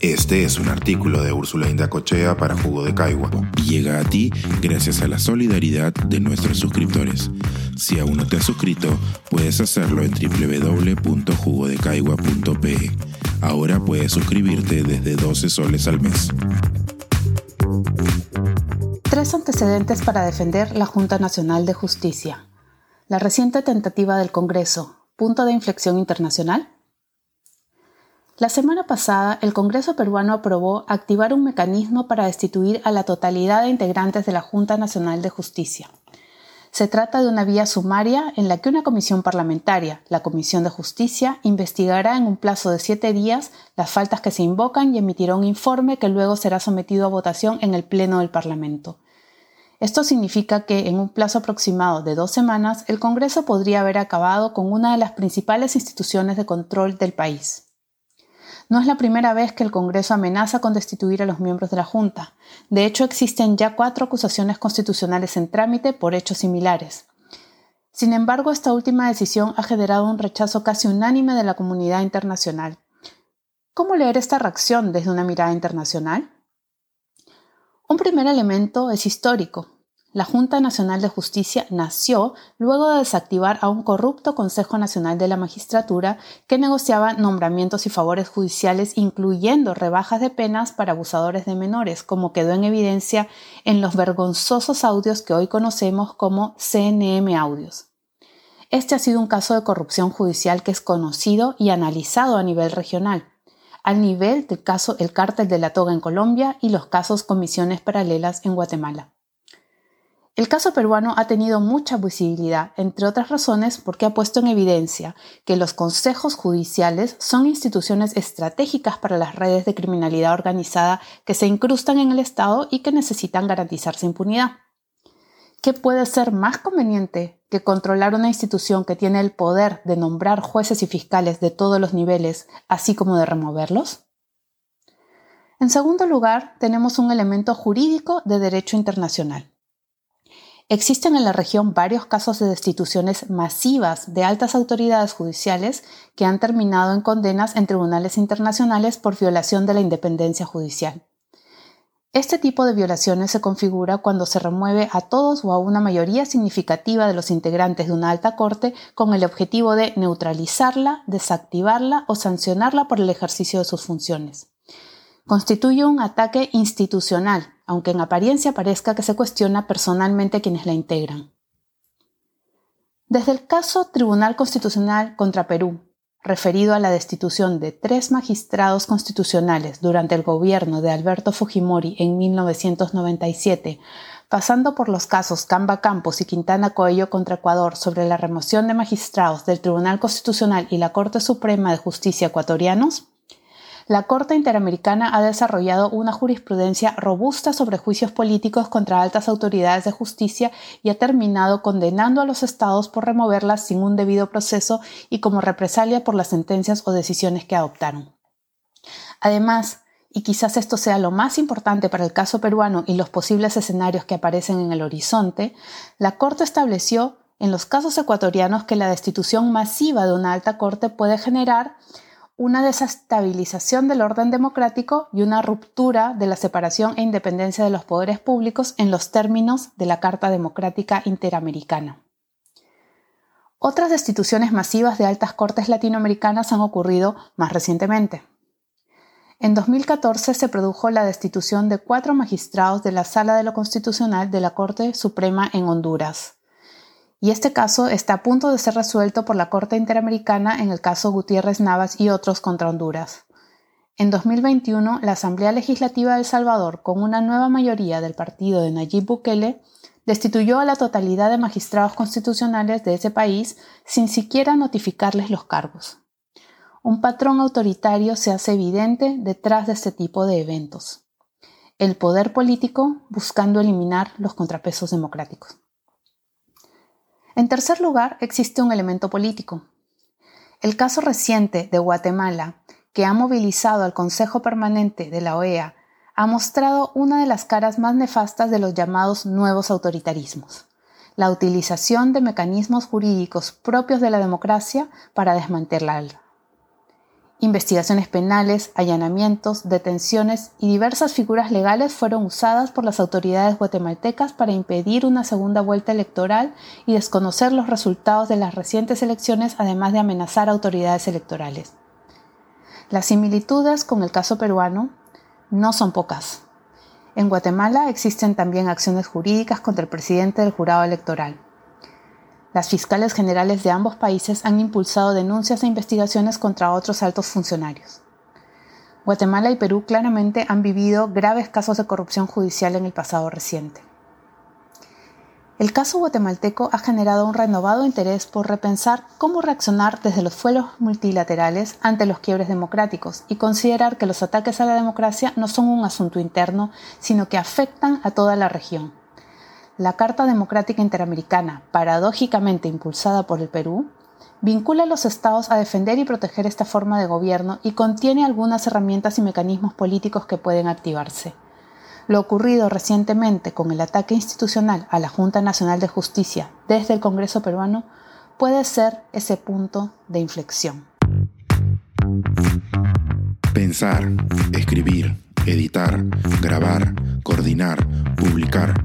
Este es un artículo de Úrsula Indacochea para Jugo de Caigua llega a ti gracias a la solidaridad de nuestros suscriptores. Si aún no te has suscrito, puedes hacerlo en www.jugodecaigua.pe. Ahora puedes suscribirte desde 12 soles al mes. Tres antecedentes para defender la Junta Nacional de Justicia. La reciente tentativa del Congreso, punto de inflexión internacional. La semana pasada, el Congreso peruano aprobó activar un mecanismo para destituir a la totalidad de integrantes de la Junta Nacional de Justicia. Se trata de una vía sumaria en la que una comisión parlamentaria, la Comisión de Justicia, investigará en un plazo de siete días las faltas que se invocan y emitirá un informe que luego será sometido a votación en el Pleno del Parlamento. Esto significa que en un plazo aproximado de dos semanas el Congreso podría haber acabado con una de las principales instituciones de control del país. No es la primera vez que el Congreso amenaza con destituir a los miembros de la Junta. De hecho, existen ya cuatro acusaciones constitucionales en trámite por hechos similares. Sin embargo, esta última decisión ha generado un rechazo casi unánime de la comunidad internacional. ¿Cómo leer esta reacción desde una mirada internacional? Un primer elemento es histórico. La Junta Nacional de Justicia nació luego de desactivar a un corrupto Consejo Nacional de la Magistratura que negociaba nombramientos y favores judiciales, incluyendo rebajas de penas para abusadores de menores, como quedó en evidencia en los vergonzosos audios que hoy conocemos como CNM audios. Este ha sido un caso de corrupción judicial que es conocido y analizado a nivel regional, al nivel del caso El Cártel de la Toga en Colombia y los casos Comisiones Paralelas en Guatemala. El caso peruano ha tenido mucha visibilidad, entre otras razones porque ha puesto en evidencia que los consejos judiciales son instituciones estratégicas para las redes de criminalidad organizada que se incrustan en el Estado y que necesitan garantizarse impunidad. ¿Qué puede ser más conveniente que controlar una institución que tiene el poder de nombrar jueces y fiscales de todos los niveles, así como de removerlos? En segundo lugar, tenemos un elemento jurídico de derecho internacional. Existen en la región varios casos de destituciones masivas de altas autoridades judiciales que han terminado en condenas en tribunales internacionales por violación de la independencia judicial. Este tipo de violaciones se configura cuando se remueve a todos o a una mayoría significativa de los integrantes de una alta corte con el objetivo de neutralizarla, desactivarla o sancionarla por el ejercicio de sus funciones constituye un ataque institucional, aunque en apariencia parezca que se cuestiona personalmente quienes la integran. Desde el caso Tribunal Constitucional contra Perú, referido a la destitución de tres magistrados constitucionales durante el gobierno de Alberto Fujimori en 1997, pasando por los casos Camba Campos y Quintana Coello contra Ecuador sobre la remoción de magistrados del Tribunal Constitucional y la Corte Suprema de Justicia ecuatorianos, la Corte Interamericana ha desarrollado una jurisprudencia robusta sobre juicios políticos contra altas autoridades de justicia y ha terminado condenando a los estados por removerlas sin un debido proceso y como represalia por las sentencias o decisiones que adoptaron. Además, y quizás esto sea lo más importante para el caso peruano y los posibles escenarios que aparecen en el horizonte, la Corte estableció en los casos ecuatorianos que la destitución masiva de una alta corte puede generar una desestabilización del orden democrático y una ruptura de la separación e independencia de los poderes públicos en los términos de la Carta Democrática Interamericana. Otras destituciones masivas de altas cortes latinoamericanas han ocurrido más recientemente. En 2014 se produjo la destitución de cuatro magistrados de la Sala de lo Constitucional de la Corte Suprema en Honduras y este caso está a punto de ser resuelto por la Corte Interamericana en el caso Gutiérrez Navas y otros contra Honduras. En 2021, la Asamblea Legislativa de El Salvador, con una nueva mayoría del partido de Nayib Bukele, destituyó a la totalidad de magistrados constitucionales de ese país sin siquiera notificarles los cargos. Un patrón autoritario se hace evidente detrás de este tipo de eventos. El poder político buscando eliminar los contrapesos democráticos. En tercer lugar, existe un elemento político. El caso reciente de Guatemala, que ha movilizado al Consejo Permanente de la OEA, ha mostrado una de las caras más nefastas de los llamados nuevos autoritarismos, la utilización de mecanismos jurídicos propios de la democracia para desmantelarla. Investigaciones penales, allanamientos, detenciones y diversas figuras legales fueron usadas por las autoridades guatemaltecas para impedir una segunda vuelta electoral y desconocer los resultados de las recientes elecciones, además de amenazar a autoridades electorales. Las similitudes con el caso peruano no son pocas. En Guatemala existen también acciones jurídicas contra el presidente del jurado electoral. Las fiscales generales de ambos países han impulsado denuncias e investigaciones contra otros altos funcionarios. Guatemala y Perú claramente han vivido graves casos de corrupción judicial en el pasado reciente. El caso guatemalteco ha generado un renovado interés por repensar cómo reaccionar desde los fueros multilaterales ante los quiebres democráticos y considerar que los ataques a la democracia no son un asunto interno, sino que afectan a toda la región. La Carta Democrática Interamericana, paradójicamente impulsada por el Perú, vincula a los estados a defender y proteger esta forma de gobierno y contiene algunas herramientas y mecanismos políticos que pueden activarse. Lo ocurrido recientemente con el ataque institucional a la Junta Nacional de Justicia desde el Congreso peruano puede ser ese punto de inflexión. Pensar, escribir, editar, grabar, coordinar, publicar